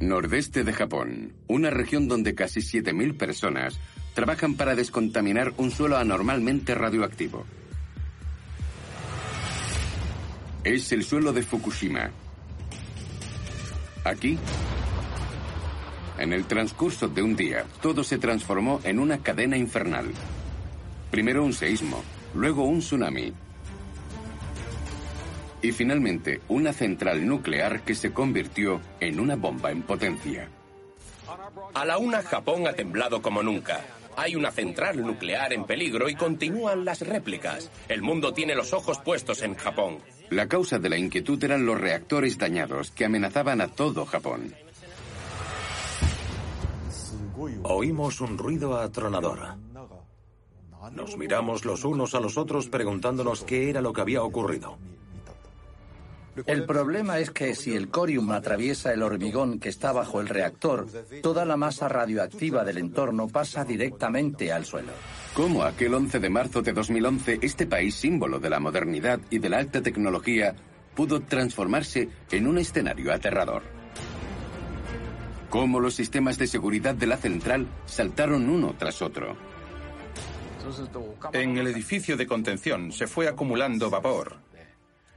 Nordeste de Japón, una región donde casi 7.000 personas trabajan para descontaminar un suelo anormalmente radioactivo. Es el suelo de Fukushima. Aquí, en el transcurso de un día, todo se transformó en una cadena infernal. Primero un seísmo, luego un tsunami. Y finalmente una central nuclear que se convirtió en una bomba en potencia. A la una Japón ha temblado como nunca. Hay una central nuclear en peligro y continúan las réplicas. El mundo tiene los ojos puestos en Japón. La causa de la inquietud eran los reactores dañados que amenazaban a todo Japón. Oímos un ruido atronador. Nos miramos los unos a los otros preguntándonos qué era lo que había ocurrido. El problema es que si el corium atraviesa el hormigón que está bajo el reactor, toda la masa radioactiva del entorno pasa directamente al suelo. ¿Cómo aquel 11 de marzo de 2011 este país símbolo de la modernidad y de la alta tecnología pudo transformarse en un escenario aterrador? ¿Cómo los sistemas de seguridad de la central saltaron uno tras otro? En el edificio de contención se fue acumulando vapor.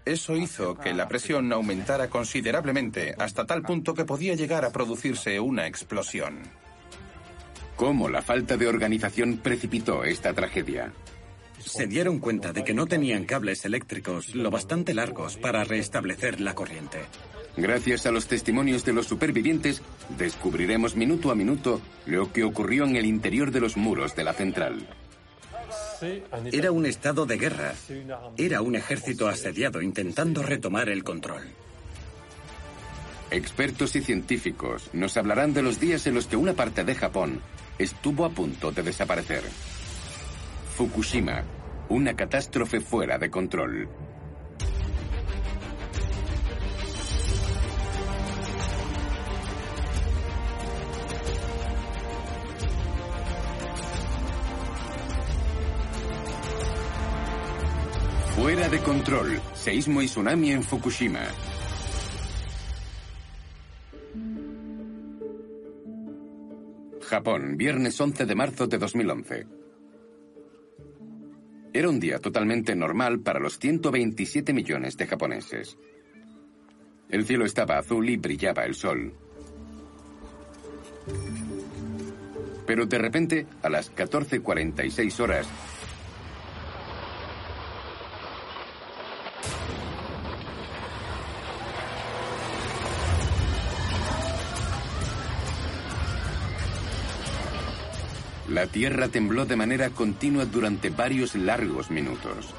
Eso hizo que la presión aumentara considerablemente hasta tal punto que podía llegar a producirse una explosión. ¿Cómo la falta de organización precipitó esta tragedia? Se dieron cuenta de que no tenían cables eléctricos lo bastante largos para restablecer la corriente. Gracias a los testimonios de los supervivientes, descubriremos minuto a minuto lo que ocurrió en el interior de los muros de la central. Era un estado de guerra. Era un ejército asediado intentando retomar el control. Expertos y científicos nos hablarán de los días en los que una parte de Japón estuvo a punto de desaparecer. Fukushima, una catástrofe fuera de control. Fuera de control. Seísmo y tsunami en Fukushima. Japón, viernes 11 de marzo de 2011. Era un día totalmente normal para los 127 millones de japoneses. El cielo estaba azul y brillaba el sol. Pero de repente, a las 14.46 horas, La Tierra tembló de manera continua durante varios largos minutos.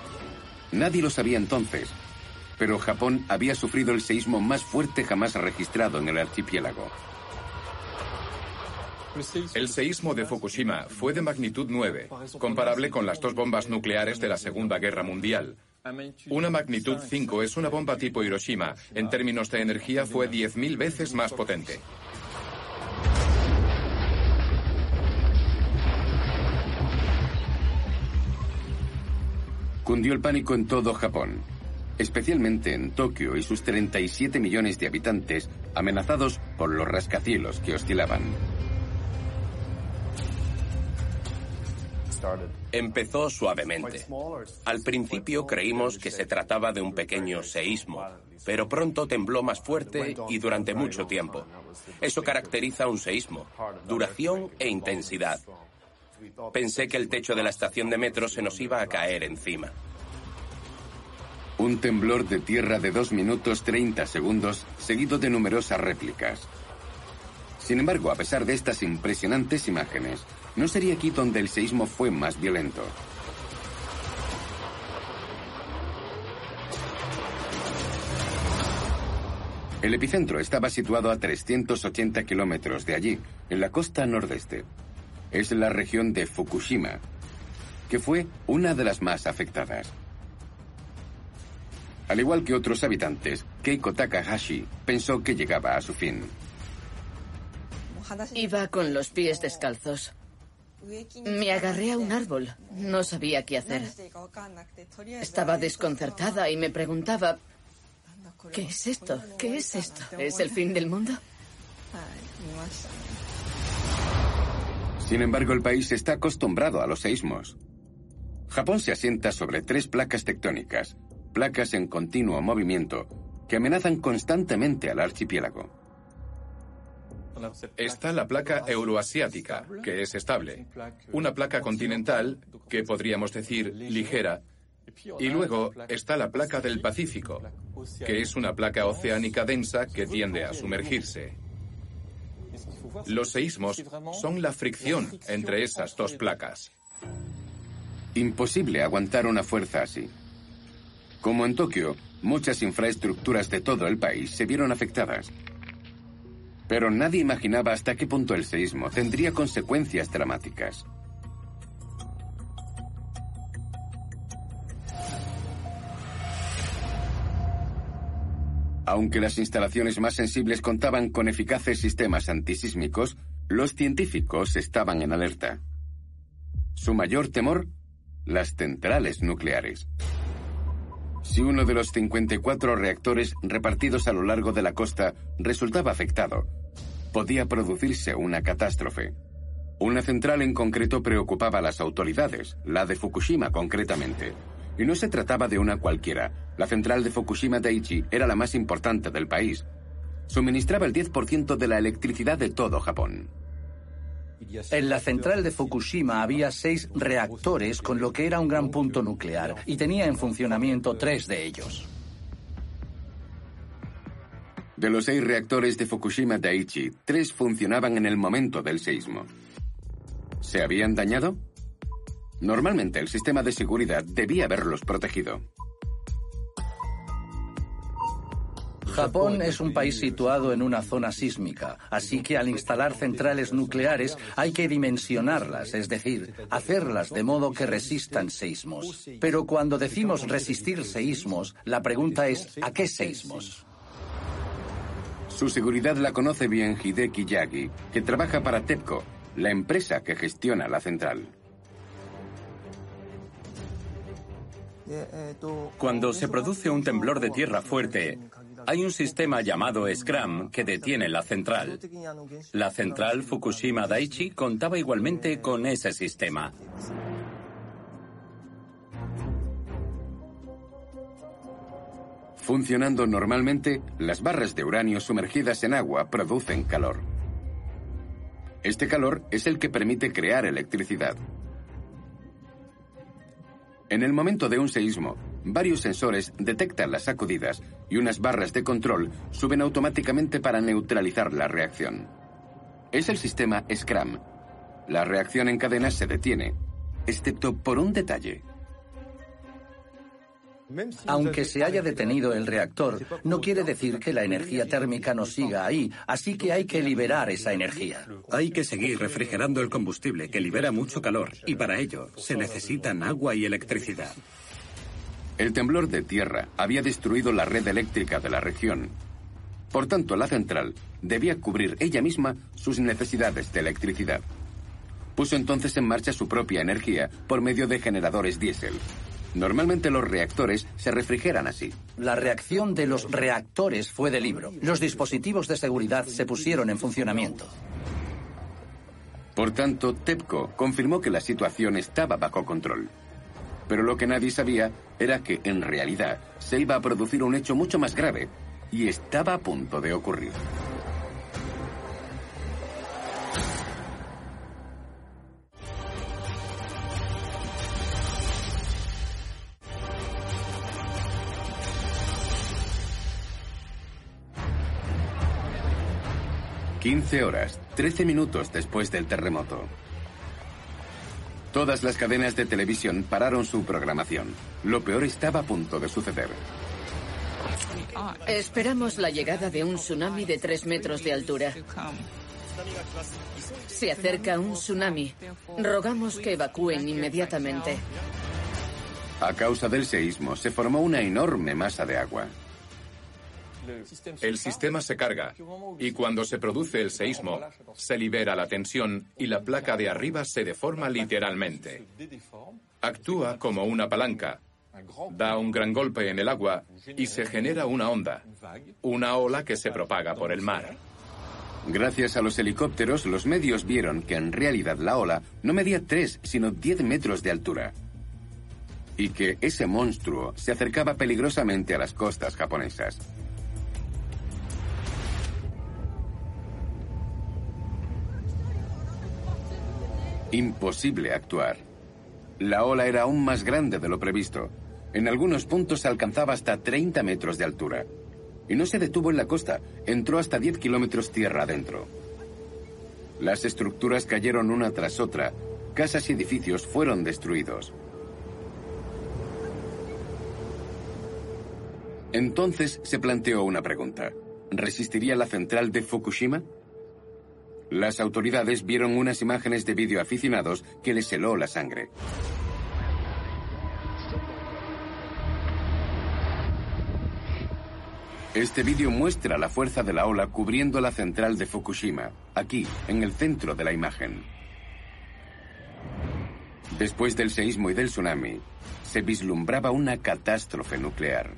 Nadie lo sabía entonces, pero Japón había sufrido el seísmo más fuerte jamás registrado en el archipiélago. El seísmo de Fukushima fue de magnitud 9, comparable con las dos bombas nucleares de la Segunda Guerra Mundial. Una magnitud 5 es una bomba tipo Hiroshima. En términos de energía fue 10.000 veces más potente. Cundió el pánico en todo Japón, especialmente en Tokio y sus 37 millones de habitantes amenazados por los rascacielos que oscilaban. Empezó suavemente. Al principio creímos que se trataba de un pequeño seísmo, pero pronto tembló más fuerte y durante mucho tiempo. Eso caracteriza un seísmo, duración e intensidad. Pensé que el techo de la estación de metro se nos iba a caer encima. Un temblor de tierra de 2 minutos 30 segundos, seguido de numerosas réplicas. Sin embargo, a pesar de estas impresionantes imágenes, no sería aquí donde el seísmo fue más violento. El epicentro estaba situado a 380 kilómetros de allí, en la costa nordeste. Es la región de Fukushima, que fue una de las más afectadas. Al igual que otros habitantes, Keiko Takahashi pensó que llegaba a su fin. Iba con los pies descalzos. Me agarré a un árbol. No sabía qué hacer. Estaba desconcertada y me preguntaba, ¿qué es esto? ¿Qué es esto? ¿Es el fin del mundo? Sin embargo, el país está acostumbrado a los seísmos. Japón se asienta sobre tres placas tectónicas, placas en continuo movimiento, que amenazan constantemente al archipiélago. Está la placa euroasiática, que es estable. Una placa continental, que podríamos decir ligera. Y luego está la placa del Pacífico, que es una placa oceánica densa que tiende a sumergirse. Los seísmos son la fricción entre esas dos placas. Imposible aguantar una fuerza así. Como en Tokio, muchas infraestructuras de todo el país se vieron afectadas. Pero nadie imaginaba hasta qué punto el seísmo tendría consecuencias dramáticas. Aunque las instalaciones más sensibles contaban con eficaces sistemas antisísmicos, los científicos estaban en alerta. Su mayor temor, las centrales nucleares. Si uno de los 54 reactores repartidos a lo largo de la costa resultaba afectado, podía producirse una catástrofe. Una central en concreto preocupaba a las autoridades, la de Fukushima concretamente. Y no se trataba de una cualquiera. La central de Fukushima Daiichi era la más importante del país. Suministraba el 10% de la electricidad de todo Japón. En la central de Fukushima había seis reactores con lo que era un gran punto nuclear y tenía en funcionamiento tres de ellos. De los seis reactores de Fukushima Daiichi, tres funcionaban en el momento del seísmo. ¿Se habían dañado? Normalmente el sistema de seguridad debía haberlos protegido. Japón es un país situado en una zona sísmica, así que al instalar centrales nucleares hay que dimensionarlas, es decir, hacerlas de modo que resistan seísmos. Pero cuando decimos resistir seísmos, la pregunta es ¿a qué seísmos? Su seguridad la conoce bien Hideki Yagi, que trabaja para TEPCO, la empresa que gestiona la central. Cuando se produce un temblor de tierra fuerte, hay un sistema llamado SCRAM que detiene la central. La central Fukushima Daiichi contaba igualmente con ese sistema. Funcionando normalmente, las barras de uranio sumergidas en agua producen calor. Este calor es el que permite crear electricidad. En el momento de un seísmo, varios sensores detectan las sacudidas y unas barras de control suben automáticamente para neutralizar la reacción. Es el sistema SCRAM. La reacción en cadena se detiene, excepto por un detalle. Aunque se haya detenido el reactor, no quiere decir que la energía térmica no siga ahí, así que hay que liberar esa energía. Hay que seguir refrigerando el combustible, que libera mucho calor, y para ello se necesitan agua y electricidad. El temblor de tierra había destruido la red eléctrica de la región. Por tanto, la central debía cubrir ella misma sus necesidades de electricidad. Puso entonces en marcha su propia energía por medio de generadores diésel. Normalmente los reactores se refrigeran así. La reacción de los reactores fue de libro. Los dispositivos de seguridad se pusieron en funcionamiento. Por tanto, TEPCO confirmó que la situación estaba bajo control. Pero lo que nadie sabía era que, en realidad, se iba a producir un hecho mucho más grave y estaba a punto de ocurrir. Quince horas, trece minutos después del terremoto. Todas las cadenas de televisión pararon su programación. Lo peor estaba a punto de suceder. Esperamos la llegada de un tsunami de tres metros de altura. Se acerca un tsunami. Rogamos que evacúen inmediatamente. A causa del seísmo se formó una enorme masa de agua. El sistema se carga y cuando se produce el seísmo, se libera la tensión y la placa de arriba se deforma literalmente. Actúa como una palanca, da un gran golpe en el agua y se genera una onda, una ola que se propaga por el mar. Gracias a los helicópteros, los medios vieron que en realidad la ola no medía 3, sino 10 metros de altura. Y que ese monstruo se acercaba peligrosamente a las costas japonesas. Imposible actuar. La ola era aún más grande de lo previsto. En algunos puntos alcanzaba hasta 30 metros de altura. Y no se detuvo en la costa, entró hasta 10 kilómetros tierra adentro. Las estructuras cayeron una tras otra, casas y edificios fueron destruidos. Entonces se planteó una pregunta. ¿Resistiría la central de Fukushima? Las autoridades vieron unas imágenes de vídeo aficionados que les heló la sangre. Este vídeo muestra la fuerza de la ola cubriendo la central de Fukushima, aquí, en el centro de la imagen. Después del seísmo y del tsunami, se vislumbraba una catástrofe nuclear.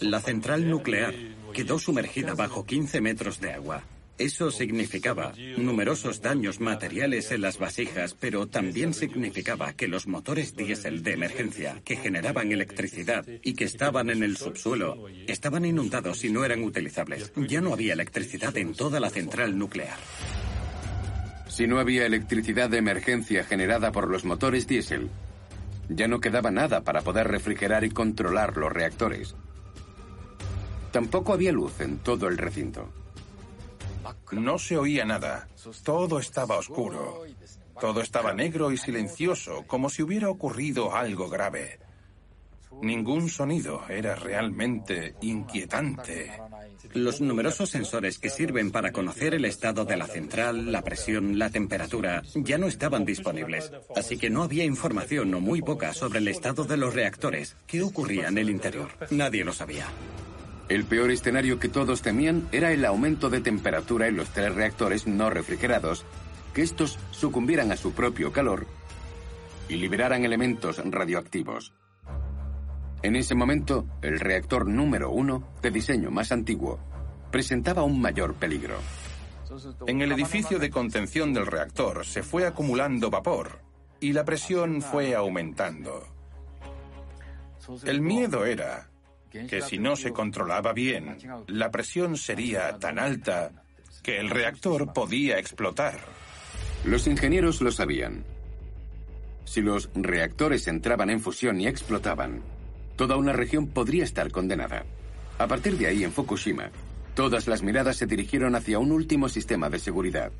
La central nuclear quedó sumergida bajo 15 metros de agua. Eso significaba numerosos daños materiales en las vasijas, pero también significaba que los motores diésel de emergencia que generaban electricidad y que estaban en el subsuelo estaban inundados y no eran utilizables. Ya no había electricidad en toda la central nuclear. Si no había electricidad de emergencia generada por los motores diésel, ya no quedaba nada para poder refrigerar y controlar los reactores. Tampoco había luz en todo el recinto. No se oía nada. Todo estaba oscuro. Todo estaba negro y silencioso, como si hubiera ocurrido algo grave. Ningún sonido era realmente inquietante. Los numerosos sensores que sirven para conocer el estado de la central, la presión, la temperatura, ya no estaban disponibles. Así que no había información o muy poca sobre el estado de los reactores. ¿Qué ocurría en el interior? Nadie lo sabía. El peor escenario que todos temían era el aumento de temperatura en los tres reactores no refrigerados, que estos sucumbieran a su propio calor y liberaran elementos radioactivos. En ese momento, el reactor número uno, de diseño más antiguo, presentaba un mayor peligro. En el edificio de contención del reactor se fue acumulando vapor y la presión fue aumentando. El miedo era que si no se controlaba bien, la presión sería tan alta que el reactor podía explotar. Los ingenieros lo sabían. Si los reactores entraban en fusión y explotaban, toda una región podría estar condenada. A partir de ahí, en Fukushima, todas las miradas se dirigieron hacia un último sistema de seguridad,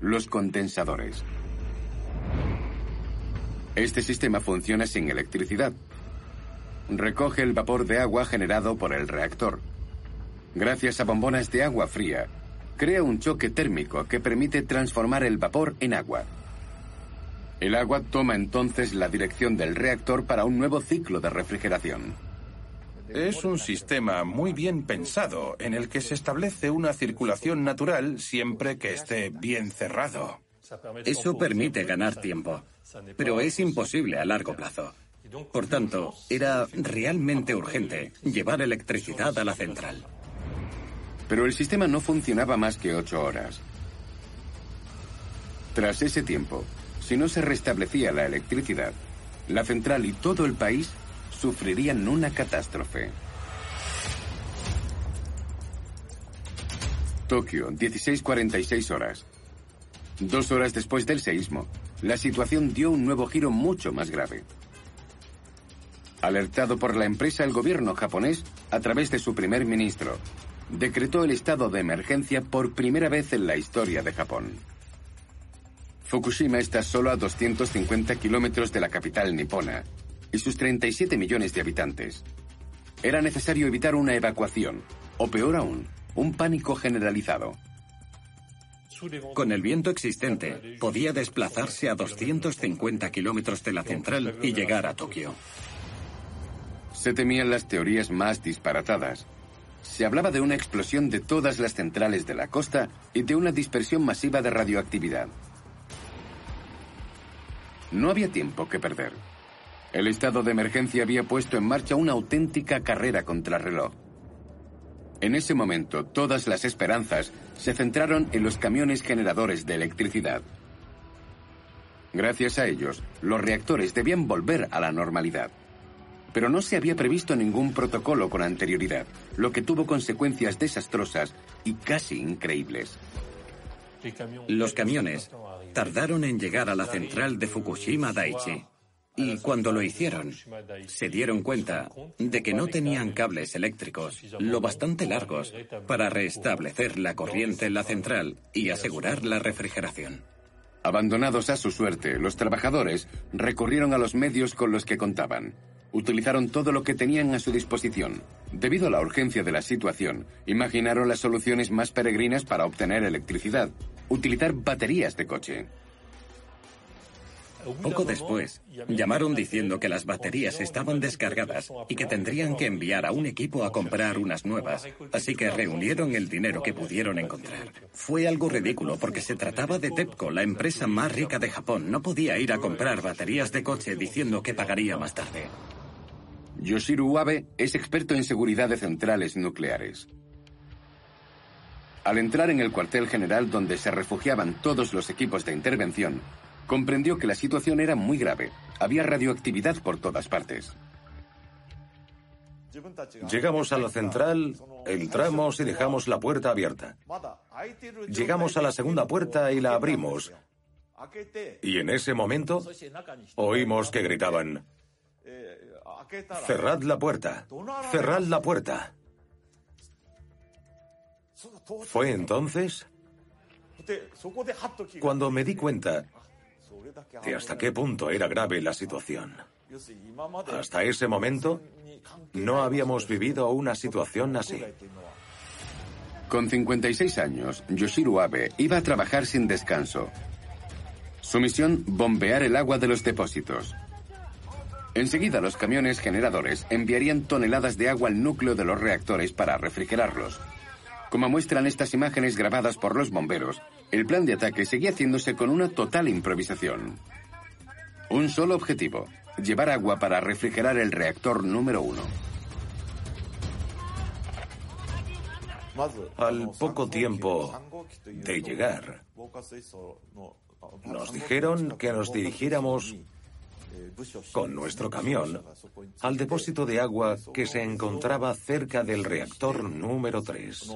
los condensadores. Este sistema funciona sin electricidad, recoge el vapor de agua generado por el reactor. Gracias a bombonas de agua fría, crea un choque térmico que permite transformar el vapor en agua. El agua toma entonces la dirección del reactor para un nuevo ciclo de refrigeración. Es un sistema muy bien pensado en el que se establece una circulación natural siempre que esté bien cerrado. Eso permite ganar tiempo, pero es imposible a largo plazo. Por tanto, era realmente urgente llevar electricidad a la central. Pero el sistema no funcionaba más que ocho horas. Tras ese tiempo, si no se restablecía la electricidad, la central y todo el país sufrirían una catástrofe. Tokio, 16.46 horas. Dos horas después del seísmo, la situación dio un nuevo giro mucho más grave. Alertado por la empresa, el gobierno japonés, a través de su primer ministro, decretó el estado de emergencia por primera vez en la historia de Japón. Fukushima está solo a 250 kilómetros de la capital nipona y sus 37 millones de habitantes. Era necesario evitar una evacuación, o peor aún, un pánico generalizado. Con el viento existente, podía desplazarse a 250 kilómetros de la central y llegar a Tokio. Se temían las teorías más disparatadas. Se hablaba de una explosión de todas las centrales de la costa y de una dispersión masiva de radioactividad. No había tiempo que perder. El estado de emergencia había puesto en marcha una auténtica carrera contra reloj. En ese momento, todas las esperanzas se centraron en los camiones generadores de electricidad. Gracias a ellos, los reactores debían volver a la normalidad. Pero no se había previsto ningún protocolo con anterioridad, lo que tuvo consecuencias desastrosas y casi increíbles. Los camiones tardaron en llegar a la central de Fukushima Daiichi. Y cuando lo hicieron, se dieron cuenta de que no tenían cables eléctricos lo bastante largos para restablecer la corriente en la central y asegurar la refrigeración. Abandonados a su suerte, los trabajadores recurrieron a los medios con los que contaban. Utilizaron todo lo que tenían a su disposición. Debido a la urgencia de la situación, imaginaron las soluciones más peregrinas para obtener electricidad. Utilizar baterías de coche. Poco después, llamaron diciendo que las baterías estaban descargadas y que tendrían que enviar a un equipo a comprar unas nuevas, así que reunieron el dinero que pudieron encontrar. Fue algo ridículo porque se trataba de TEPCO, la empresa más rica de Japón. No podía ir a comprar baterías de coche diciendo que pagaría más tarde. Yoshiru Abe es experto en seguridad de centrales nucleares. Al entrar en el cuartel general donde se refugiaban todos los equipos de intervención, comprendió que la situación era muy grave. Había radioactividad por todas partes. Llegamos a la central, entramos y dejamos la puerta abierta. Llegamos a la segunda puerta y la abrimos. Y en ese momento oímos que gritaban, cerrad la puerta, cerrad la puerta. Fue entonces cuando me di cuenta de hasta qué punto era grave la situación. Hasta ese momento no habíamos vivido una situación así. Con 56 años, Yoshiru Abe iba a trabajar sin descanso. Su misión, bombear el agua de los depósitos. Enseguida los camiones generadores enviarían toneladas de agua al núcleo de los reactores para refrigerarlos. Como muestran estas imágenes grabadas por los bomberos, el plan de ataque seguía haciéndose con una total improvisación. Un solo objetivo, llevar agua para refrigerar el reactor número uno. Al poco tiempo de llegar, nos dijeron que nos dirigiéramos con nuestro camión al depósito de agua que se encontraba cerca del reactor número 3.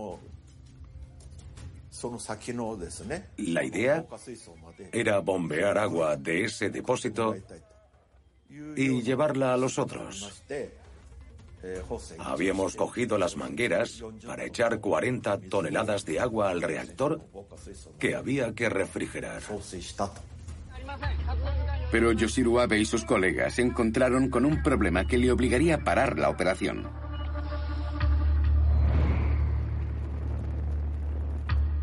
La idea era bombear agua de ese depósito y llevarla a los otros. Habíamos cogido las mangueras para echar 40 toneladas de agua al reactor que había que refrigerar. Pero Yoshiru Abe y sus colegas se encontraron con un problema que le obligaría a parar la operación.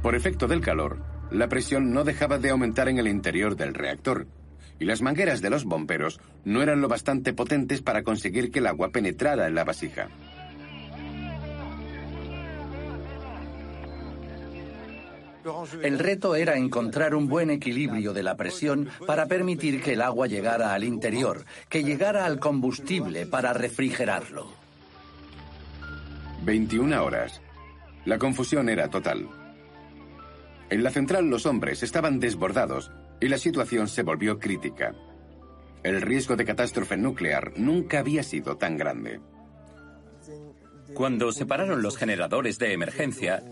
Por efecto del calor, la presión no dejaba de aumentar en el interior del reactor, y las mangueras de los bomberos no eran lo bastante potentes para conseguir que el agua penetrara en la vasija. El reto era encontrar un buen equilibrio de la presión para permitir que el agua llegara al interior, que llegara al combustible para refrigerarlo. 21 horas. La confusión era total. En la central los hombres estaban desbordados y la situación se volvió crítica. El riesgo de catástrofe nuclear nunca había sido tan grande. Cuando se pararon los generadores de emergencia,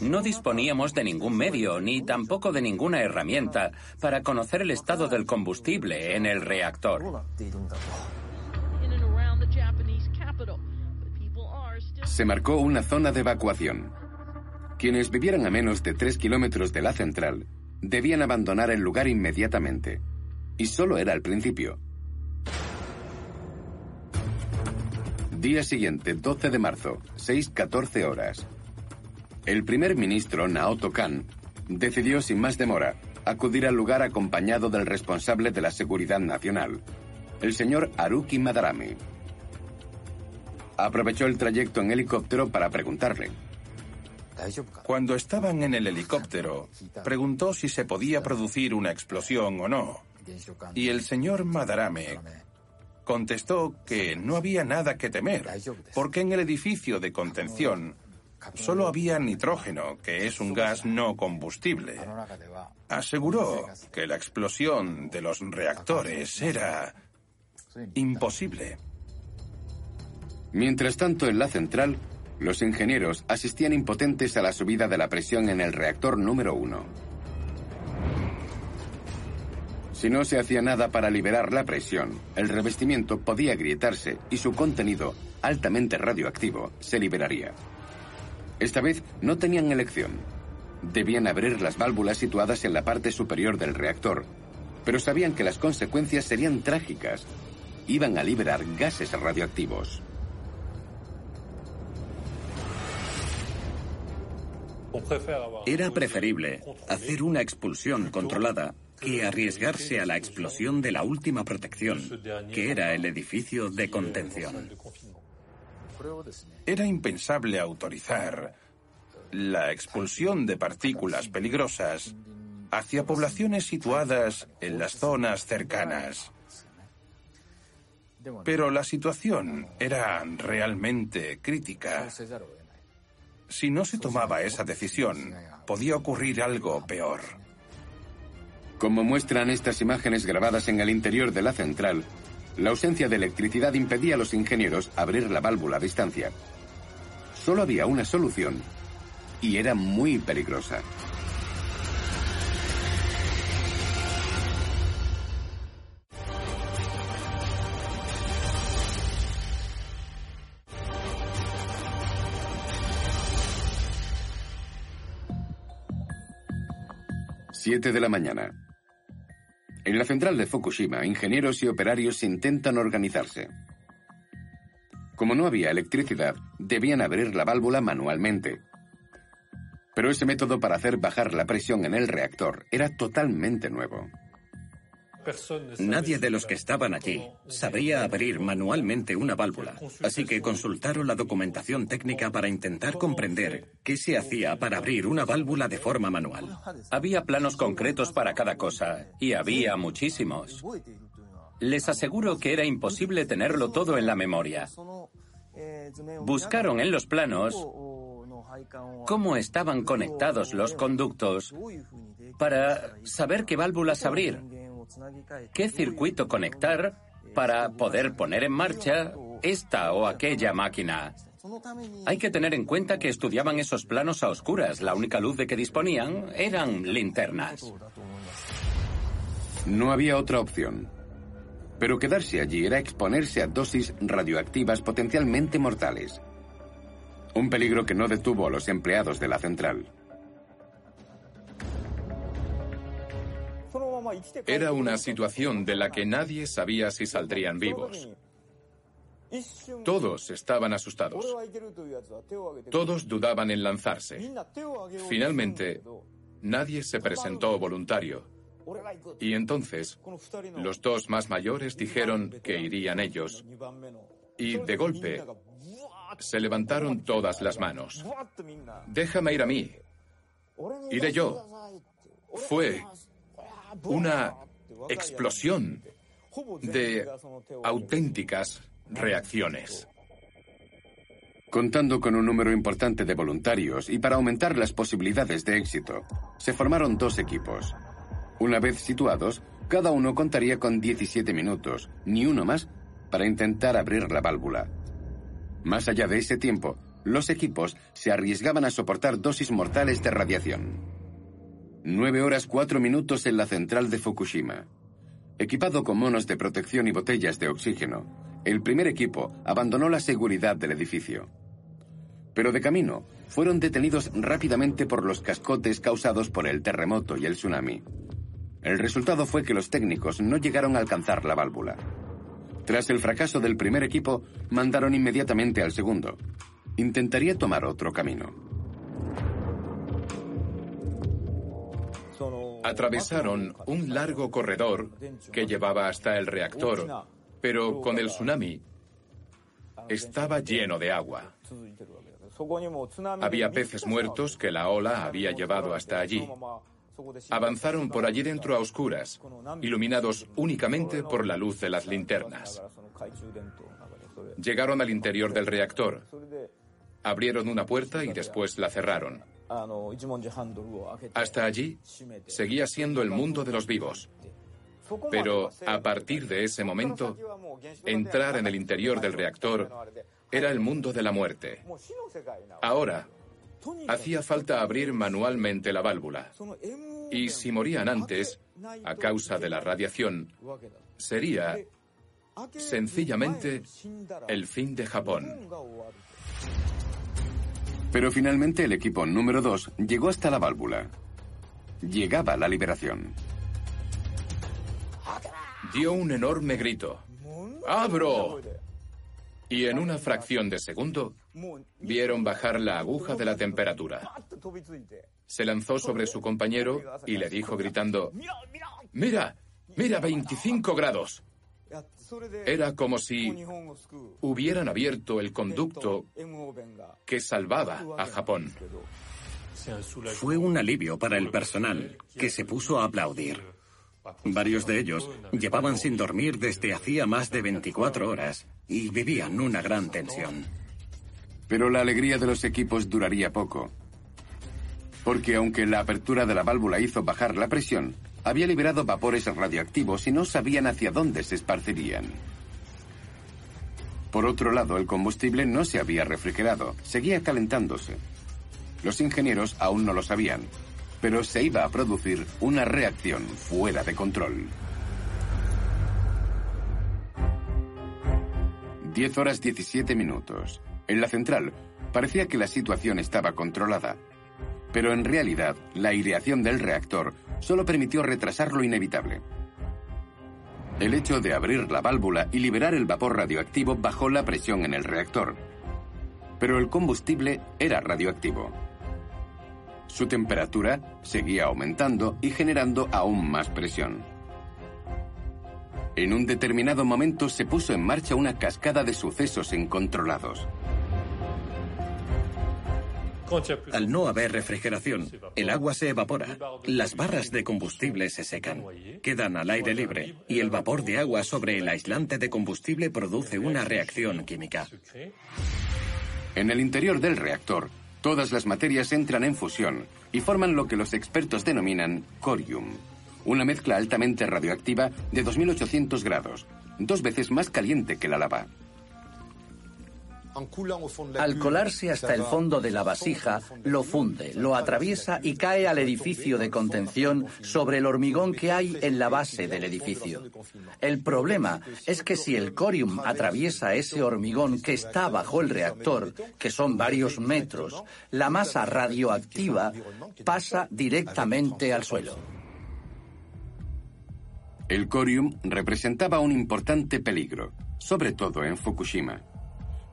no disponíamos de ningún medio ni tampoco de ninguna herramienta para conocer el estado del combustible en el reactor. Se marcó una zona de evacuación. Quienes vivieran a menos de tres kilómetros de la central debían abandonar el lugar inmediatamente. Y solo era el principio. Día siguiente, 12 de marzo, 6.14 horas. El primer ministro Naoto Kan decidió sin más demora acudir al lugar acompañado del responsable de la seguridad nacional, el señor Haruki Madarame. Aprovechó el trayecto en helicóptero para preguntarle. Cuando estaban en el helicóptero, preguntó si se podía producir una explosión o no. Y el señor Madarame contestó que no había nada que temer, porque en el edificio de contención solo había nitrógeno, que es un gas no combustible. Aseguró que la explosión de los reactores era imposible. Mientras tanto, en la central, los ingenieros asistían impotentes a la subida de la presión en el reactor número uno. Si no se hacía nada para liberar la presión, el revestimiento podía agrietarse y su contenido, altamente radioactivo, se liberaría. Esta vez no tenían elección. Debían abrir las válvulas situadas en la parte superior del reactor, pero sabían que las consecuencias serían trágicas. Iban a liberar gases radioactivos. Era preferible hacer una expulsión controlada que arriesgarse a la explosión de la última protección, que era el edificio de contención. Era impensable autorizar la expulsión de partículas peligrosas hacia poblaciones situadas en las zonas cercanas. Pero la situación era realmente crítica. Si no se tomaba esa decisión, podía ocurrir algo peor. Como muestran estas imágenes grabadas en el interior de la central, la ausencia de electricidad impedía a los ingenieros abrir la válvula a distancia. Solo había una solución, y era muy peligrosa. Siete de la mañana. En la central de Fukushima, ingenieros y operarios intentan organizarse. Como no había electricidad, debían abrir la válvula manualmente. Pero ese método para hacer bajar la presión en el reactor era totalmente nuevo. Nadie de los que estaban allí sabría abrir manualmente una válvula, así que consultaron la documentación técnica para intentar comprender qué se hacía para abrir una válvula de forma manual. Había planos concretos para cada cosa, y había muchísimos. Les aseguro que era imposible tenerlo todo en la memoria. Buscaron en los planos cómo estaban conectados los conductos para saber qué válvulas abrir qué circuito conectar para poder poner en marcha esta o aquella máquina. Hay que tener en cuenta que estudiaban esos planos a oscuras. La única luz de que disponían eran linternas. No había otra opción. Pero quedarse allí era exponerse a dosis radioactivas potencialmente mortales. Un peligro que no detuvo a los empleados de la central. Era una situación de la que nadie sabía si saldrían vivos. Todos estaban asustados. Todos dudaban en lanzarse. Finalmente, nadie se presentó voluntario. Y entonces, los dos más mayores dijeron que irían ellos. Y de golpe, se levantaron todas las manos. Déjame ir a mí. Iré yo. Fue una explosión de auténticas reacciones. Contando con un número importante de voluntarios y para aumentar las posibilidades de éxito, se formaron dos equipos. Una vez situados, cada uno contaría con 17 minutos, ni uno más, para intentar abrir la válvula. Más allá de ese tiempo, los equipos se arriesgaban a soportar dosis mortales de radiación. Nueve horas cuatro minutos en la central de Fukushima. Equipado con monos de protección y botellas de oxígeno, el primer equipo abandonó la seguridad del edificio. Pero de camino, fueron detenidos rápidamente por los cascotes causados por el terremoto y el tsunami. El resultado fue que los técnicos no llegaron a alcanzar la válvula. Tras el fracaso del primer equipo, mandaron inmediatamente al segundo. Intentaría tomar otro camino. Atravesaron un largo corredor que llevaba hasta el reactor, pero con el tsunami estaba lleno de agua. Había peces muertos que la ola había llevado hasta allí. Avanzaron por allí dentro a oscuras, iluminados únicamente por la luz de las linternas. Llegaron al interior del reactor. Abrieron una puerta y después la cerraron. Hasta allí seguía siendo el mundo de los vivos. Pero a partir de ese momento, entrar en el interior del reactor era el mundo de la muerte. Ahora, hacía falta abrir manualmente la válvula. Y si morían antes, a causa de la radiación, sería sencillamente el fin de Japón. Pero finalmente el equipo número 2 llegó hasta la válvula. Llegaba la liberación. Dio un enorme grito. ¡Abro! Y en una fracción de segundo vieron bajar la aguja de la temperatura. Se lanzó sobre su compañero y le dijo gritando, ¡Mira! ¡Mira, 25 grados! Era como si hubieran abierto el conducto que salvaba a Japón. Fue un alivio para el personal, que se puso a aplaudir. Varios de ellos llevaban sin dormir desde hacía más de 24 horas y vivían una gran tensión. Pero la alegría de los equipos duraría poco. Porque aunque la apertura de la válvula hizo bajar la presión, había liberado vapores radioactivos y no sabían hacia dónde se esparcirían. Por otro lado, el combustible no se había refrigerado, seguía calentándose. Los ingenieros aún no lo sabían, pero se iba a producir una reacción fuera de control. 10 horas 17 minutos. En la central parecía que la situación estaba controlada, pero en realidad la aireación del reactor solo permitió retrasar lo inevitable. El hecho de abrir la válvula y liberar el vapor radioactivo bajó la presión en el reactor, pero el combustible era radioactivo. Su temperatura seguía aumentando y generando aún más presión. En un determinado momento se puso en marcha una cascada de sucesos incontrolados. Al no haber refrigeración, el agua se evapora, las barras de combustible se secan, quedan al aire libre. y el vapor de agua sobre el aislante de combustible produce una reacción química. En el interior del reactor, todas las materias entran en fusión y forman lo que los expertos denominan corium, una mezcla altamente radioactiva de 2800 grados, dos veces más caliente que la lava. Al colarse hasta el fondo de la vasija, lo funde, lo atraviesa y cae al edificio de contención sobre el hormigón que hay en la base del edificio. El problema es que si el corium atraviesa ese hormigón que está bajo el reactor, que son varios metros, la masa radioactiva pasa directamente al suelo. El corium representaba un importante peligro, sobre todo en Fukushima.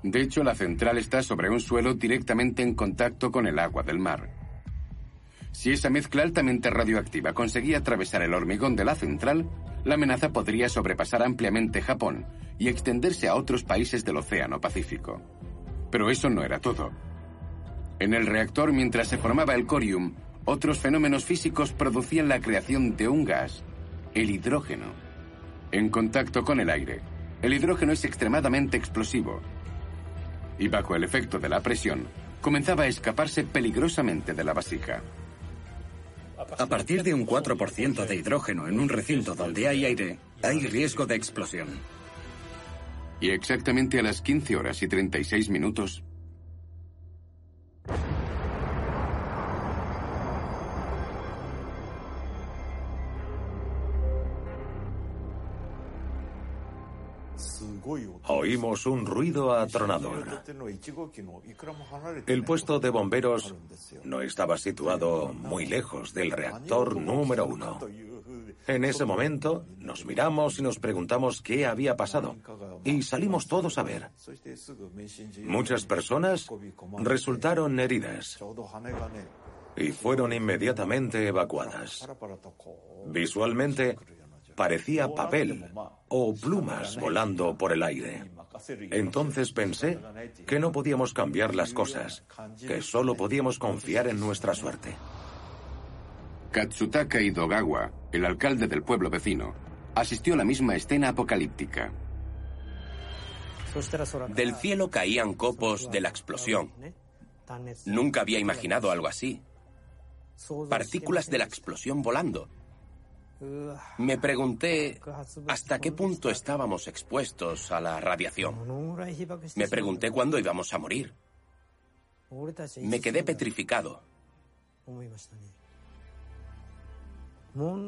De hecho, la central está sobre un suelo directamente en contacto con el agua del mar. Si esa mezcla altamente radioactiva conseguía atravesar el hormigón de la central, la amenaza podría sobrepasar ampliamente Japón y extenderse a otros países del Océano Pacífico. Pero eso no era todo. En el reactor, mientras se formaba el corium, otros fenómenos físicos producían la creación de un gas, el hidrógeno. En contacto con el aire, el hidrógeno es extremadamente explosivo y bajo el efecto de la presión, comenzaba a escaparse peligrosamente de la vasija. A partir de un 4% de hidrógeno en un recinto donde hay aire, hay riesgo de explosión. Y exactamente a las 15 horas y 36 minutos, Un ruido atronador. El puesto de bomberos no estaba situado muy lejos del reactor número uno. En ese momento nos miramos y nos preguntamos qué había pasado y salimos todos a ver. Muchas personas resultaron heridas y fueron inmediatamente evacuadas. Visualmente parecía papel o plumas volando por el aire. Entonces pensé que no podíamos cambiar las cosas, que solo podíamos confiar en nuestra suerte. Katsutaka Idogawa, el alcalde del pueblo vecino, asistió a la misma escena apocalíptica. Del cielo caían copos de la explosión. Nunca había imaginado algo así. Partículas de la explosión volando. Me pregunté hasta qué punto estábamos expuestos a la radiación. Me pregunté cuándo íbamos a morir. Me quedé petrificado.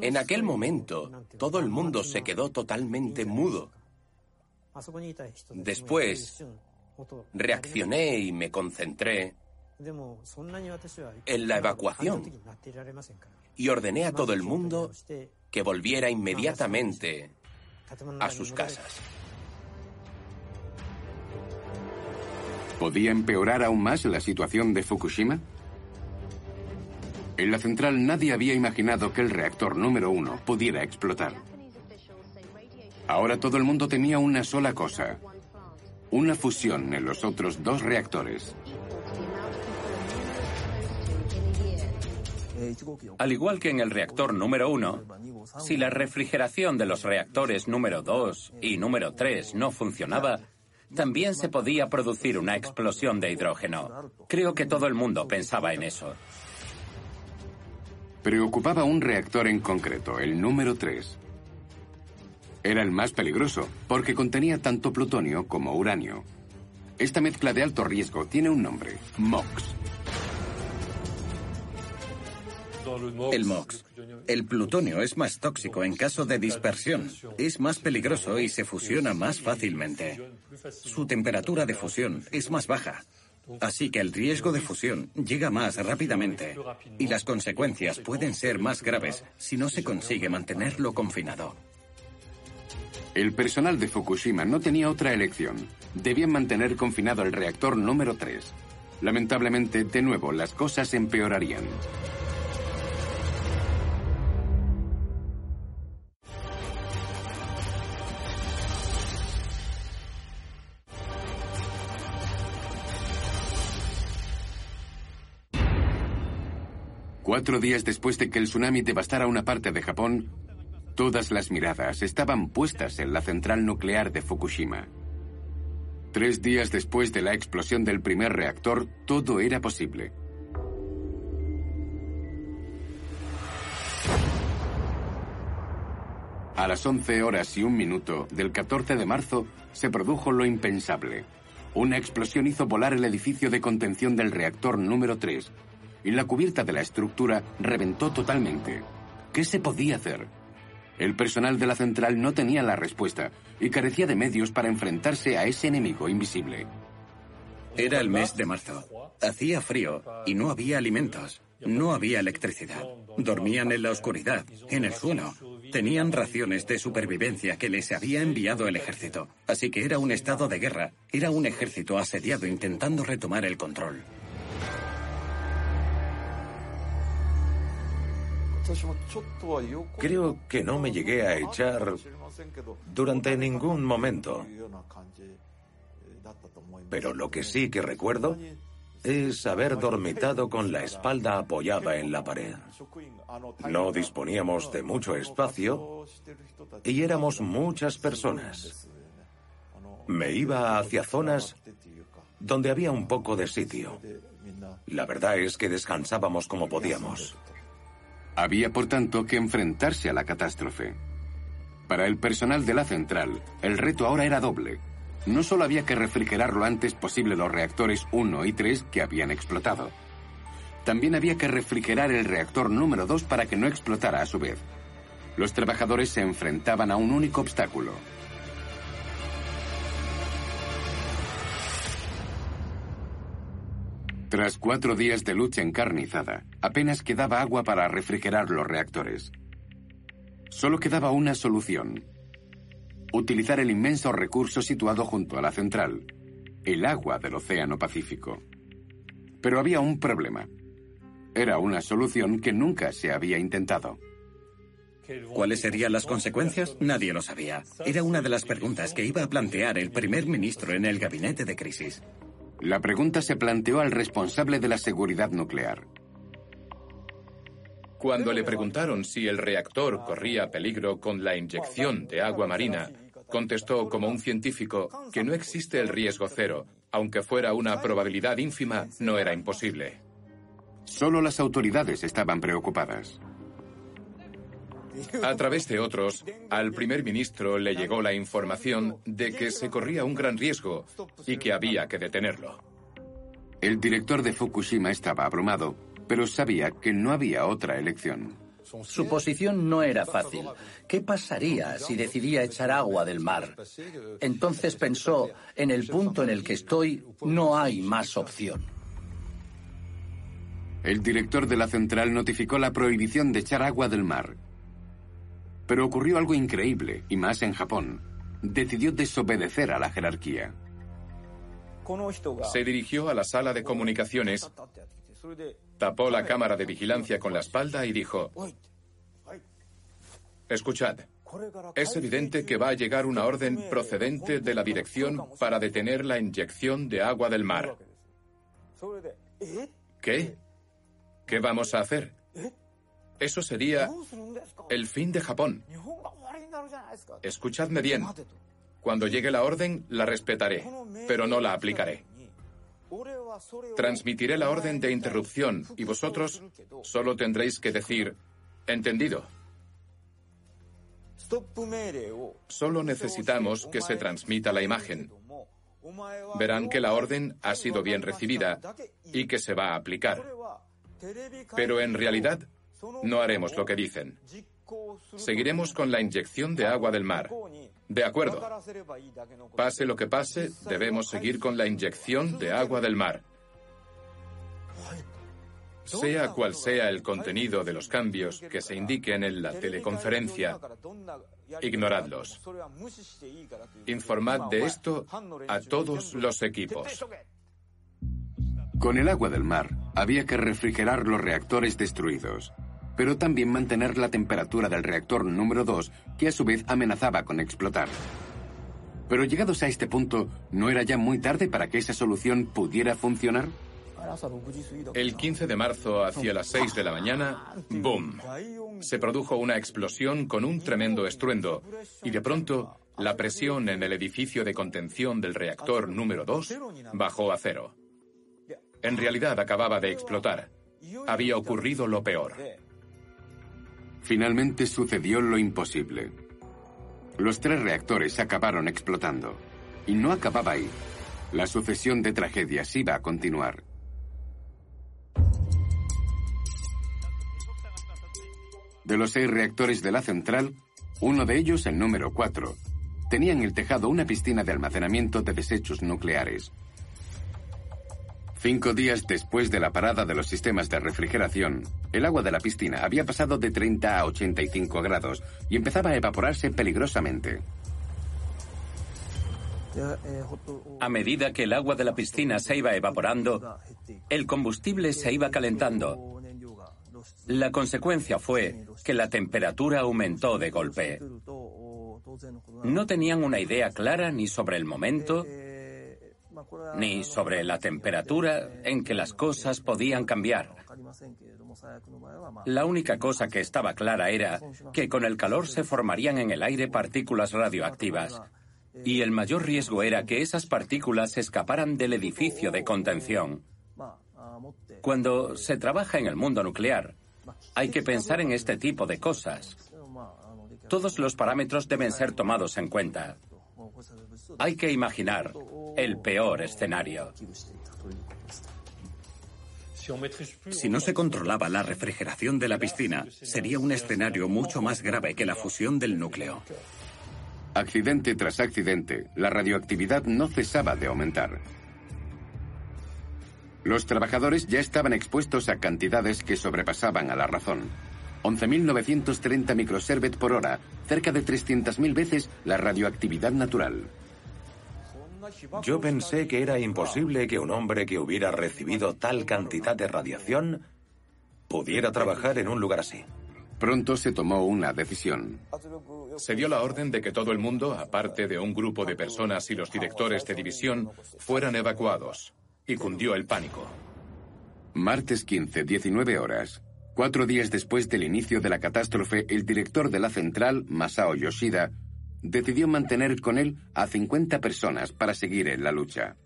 En aquel momento, todo el mundo se quedó totalmente mudo. Después, reaccioné y me concentré en la evacuación y ordené a todo el mundo que volviera inmediatamente a sus casas. ¿Podía empeorar aún más la situación de Fukushima? En la central nadie había imaginado que el reactor número uno pudiera explotar. Ahora todo el mundo temía una sola cosa, una fusión en los otros dos reactores. Al igual que en el reactor número uno, si la refrigeración de los reactores número 2 y número 3 no funcionaba, también se podía producir una explosión de hidrógeno. Creo que todo el mundo pensaba en eso. Preocupaba un reactor en concreto, el número 3. Era el más peligroso, porque contenía tanto plutonio como uranio. Esta mezcla de alto riesgo tiene un nombre, MOX. El MOX. El plutonio es más tóxico en caso de dispersión. Es más peligroso y se fusiona más fácilmente. Su temperatura de fusión es más baja. Así que el riesgo de fusión llega más rápidamente y las consecuencias pueden ser más graves si no se consigue mantenerlo confinado. El personal de Fukushima no tenía otra elección. Debían mantener confinado el reactor número 3. Lamentablemente, de nuevo, las cosas empeorarían. Cuatro días después de que el tsunami devastara una parte de Japón, todas las miradas estaban puestas en la central nuclear de Fukushima. Tres días después de la explosión del primer reactor, todo era posible. A las 11 horas y un minuto del 14 de marzo se produjo lo impensable. Una explosión hizo volar el edificio de contención del reactor número 3, y la cubierta de la estructura reventó totalmente. ¿Qué se podía hacer? El personal de la central no tenía la respuesta y carecía de medios para enfrentarse a ese enemigo invisible. Era el mes de marzo. Hacía frío y no había alimentos. No había electricidad. Dormían en la oscuridad, en el suelo. Tenían raciones de supervivencia que les había enviado el ejército. Así que era un estado de guerra. Era un ejército asediado intentando retomar el control. Creo que no me llegué a echar durante ningún momento. Pero lo que sí que recuerdo es haber dormitado con la espalda apoyada en la pared. No disponíamos de mucho espacio y éramos muchas personas. Me iba hacia zonas donde había un poco de sitio. La verdad es que descansábamos como podíamos. Había, por tanto, que enfrentarse a la catástrofe. Para el personal de la central, el reto ahora era doble. No solo había que refrigerar lo antes posible los reactores 1 y 3 que habían explotado. También había que refrigerar el reactor número 2 para que no explotara a su vez. Los trabajadores se enfrentaban a un único obstáculo, Tras cuatro días de lucha encarnizada, apenas quedaba agua para refrigerar los reactores. Solo quedaba una solución. Utilizar el inmenso recurso situado junto a la central, el agua del Océano Pacífico. Pero había un problema. Era una solución que nunca se había intentado. ¿Cuáles serían las consecuencias? Nadie lo sabía. Era una de las preguntas que iba a plantear el primer ministro en el gabinete de crisis. La pregunta se planteó al responsable de la seguridad nuclear. Cuando le preguntaron si el reactor corría peligro con la inyección de agua marina, contestó como un científico que no existe el riesgo cero. Aunque fuera una probabilidad ínfima, no era imposible. Solo las autoridades estaban preocupadas. A través de otros, al primer ministro le llegó la información de que se corría un gran riesgo y que había que detenerlo. El director de Fukushima estaba abrumado, pero sabía que no había otra elección. Su posición no era fácil. ¿Qué pasaría si decidía echar agua del mar? Entonces pensó, en el punto en el que estoy, no hay más opción. El director de la central notificó la prohibición de echar agua del mar. Pero ocurrió algo increíble, y más en Japón. Decidió desobedecer a la jerarquía. Se dirigió a la sala de comunicaciones, tapó la cámara de vigilancia con la espalda y dijo, Escuchad, es evidente que va a llegar una orden procedente de la dirección para detener la inyección de agua del mar. ¿Qué? ¿Qué vamos a hacer? Eso sería el fin de Japón. Escuchadme bien. Cuando llegue la orden, la respetaré, pero no la aplicaré. Transmitiré la orden de interrupción y vosotros solo tendréis que decir, entendido. Solo necesitamos que se transmita la imagen. Verán que la orden ha sido bien recibida y que se va a aplicar. Pero en realidad no haremos lo que dicen. Seguiremos con la inyección de agua del mar. De acuerdo. Pase lo que pase, debemos seguir con la inyección de agua del mar. Sea cual sea el contenido de los cambios que se indiquen en la teleconferencia, ignoradlos. Informad de esto a todos los equipos. Con el agua del mar había que refrigerar los reactores destruidos, pero también mantener la temperatura del reactor número 2, que a su vez amenazaba con explotar. Pero llegados a este punto, ¿no era ya muy tarde para que esa solución pudiera funcionar? El 15 de marzo, hacia las 6 de la mañana, ¡boom! Se produjo una explosión con un tremendo estruendo y de pronto la presión en el edificio de contención del reactor número 2 bajó a cero. En realidad acababa de explotar. Había ocurrido lo peor. Finalmente sucedió lo imposible. Los tres reactores acabaron explotando. Y no acababa ahí. La sucesión de tragedias iba a continuar. De los seis reactores de la central, uno de ellos, el número 4, tenía en el tejado una piscina de almacenamiento de desechos nucleares. Cinco días después de la parada de los sistemas de refrigeración, el agua de la piscina había pasado de 30 a 85 grados y empezaba a evaporarse peligrosamente. A medida que el agua de la piscina se iba evaporando, el combustible se iba calentando. La consecuencia fue que la temperatura aumentó de golpe. No tenían una idea clara ni sobre el momento ni sobre la temperatura en que las cosas podían cambiar. La única cosa que estaba clara era que con el calor se formarían en el aire partículas radioactivas y el mayor riesgo era que esas partículas escaparan del edificio de contención. Cuando se trabaja en el mundo nuclear, hay que pensar en este tipo de cosas. Todos los parámetros deben ser tomados en cuenta. Hay que imaginar el peor escenario. Si no se controlaba la refrigeración de la piscina, sería un escenario mucho más grave que la fusión del núcleo. Accidente tras accidente, la radioactividad no cesaba de aumentar. Los trabajadores ya estaban expuestos a cantidades que sobrepasaban a la razón. 11.930 microservet por hora, cerca de 300.000 veces la radioactividad natural. Yo pensé que era imposible que un hombre que hubiera recibido tal cantidad de radiación pudiera trabajar en un lugar así. Pronto se tomó una decisión. Se dio la orden de que todo el mundo, aparte de un grupo de personas y los directores de división, fueran evacuados. Y cundió el pánico. Martes 15, 19 horas. Cuatro días después del inicio de la catástrofe, el director de la central, Masao Yoshida, decidió mantener con él a 50 personas para seguir en la lucha.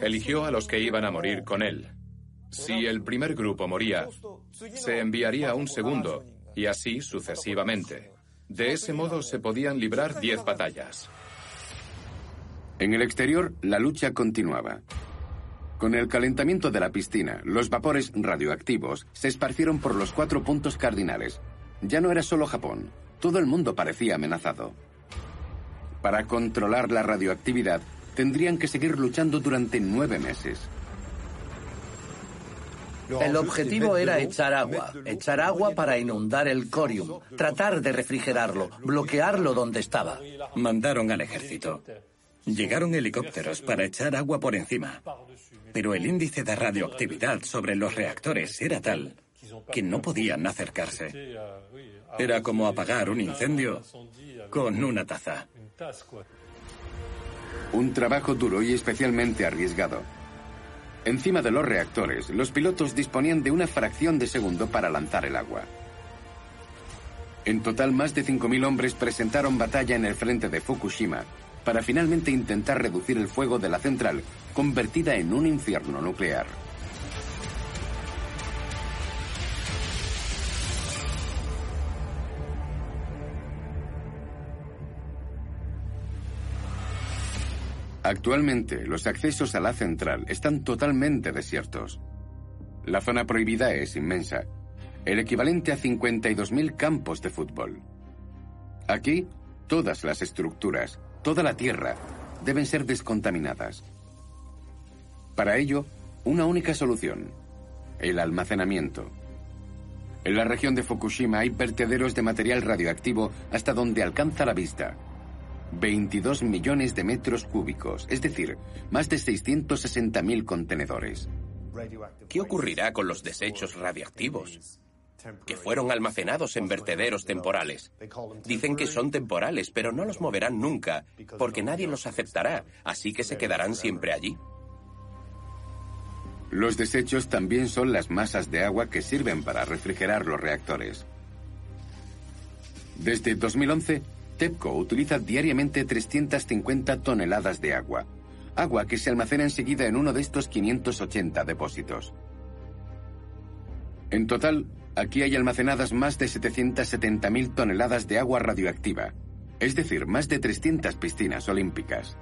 Eligió a los que iban a morir con él. Si el primer grupo moría, se enviaría un segundo, y así sucesivamente. De ese modo se podían librar 10 batallas. En el exterior, la lucha continuaba. Con el calentamiento de la piscina, los vapores radioactivos se esparcieron por los cuatro puntos cardinales. Ya no era solo Japón, todo el mundo parecía amenazado. Para controlar la radioactividad, tendrían que seguir luchando durante nueve meses. El objetivo era echar agua, echar agua para inundar el corium, tratar de refrigerarlo, bloquearlo donde estaba. Mandaron al ejército. Llegaron helicópteros para echar agua por encima pero el índice de radioactividad sobre los reactores era tal que no podían acercarse. Era como apagar un incendio con una taza. Un trabajo duro y especialmente arriesgado. Encima de los reactores, los pilotos disponían de una fracción de segundo para lanzar el agua. En total, más de 5.000 hombres presentaron batalla en el frente de Fukushima para finalmente intentar reducir el fuego de la central convertida en un infierno nuclear. Actualmente, los accesos a la central están totalmente desiertos. La zona prohibida es inmensa, el equivalente a 52.000 campos de fútbol. Aquí, todas las estructuras, toda la tierra, deben ser descontaminadas. Para ello, una única solución, el almacenamiento. En la región de Fukushima hay vertederos de material radioactivo hasta donde alcanza la vista. 22 millones de metros cúbicos, es decir, más de 660.000 contenedores. ¿Qué ocurrirá con los desechos radiactivos? Que fueron almacenados en vertederos temporales. Dicen que son temporales, pero no los moverán nunca, porque nadie los aceptará, así que se quedarán siempre allí. Los desechos también son las masas de agua que sirven para refrigerar los reactores. Desde 2011, TEPCO utiliza diariamente 350 toneladas de agua, agua que se almacena enseguida en uno de estos 580 depósitos. En total, aquí hay almacenadas más de 770.000 toneladas de agua radioactiva, es decir, más de 300 piscinas olímpicas.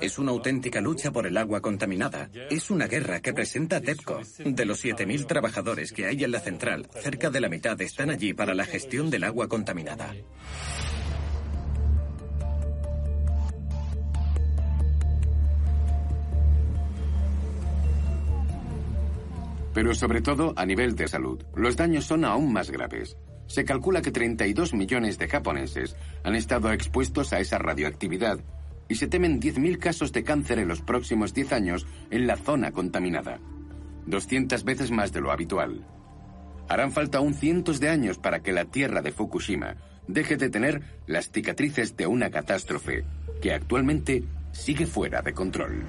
Es una auténtica lucha por el agua contaminada. Es una guerra que presenta TEPCO. De los 7.000 trabajadores que hay en la central, cerca de la mitad están allí para la gestión del agua contaminada. Pero sobre todo a nivel de salud, los daños son aún más graves. Se calcula que 32 millones de japoneses han estado expuestos a esa radioactividad y se temen 10.000 casos de cáncer en los próximos 10 años en la zona contaminada, 200 veces más de lo habitual. Harán falta aún cientos de años para que la tierra de Fukushima deje de tener las cicatrices de una catástrofe que actualmente sigue fuera de control.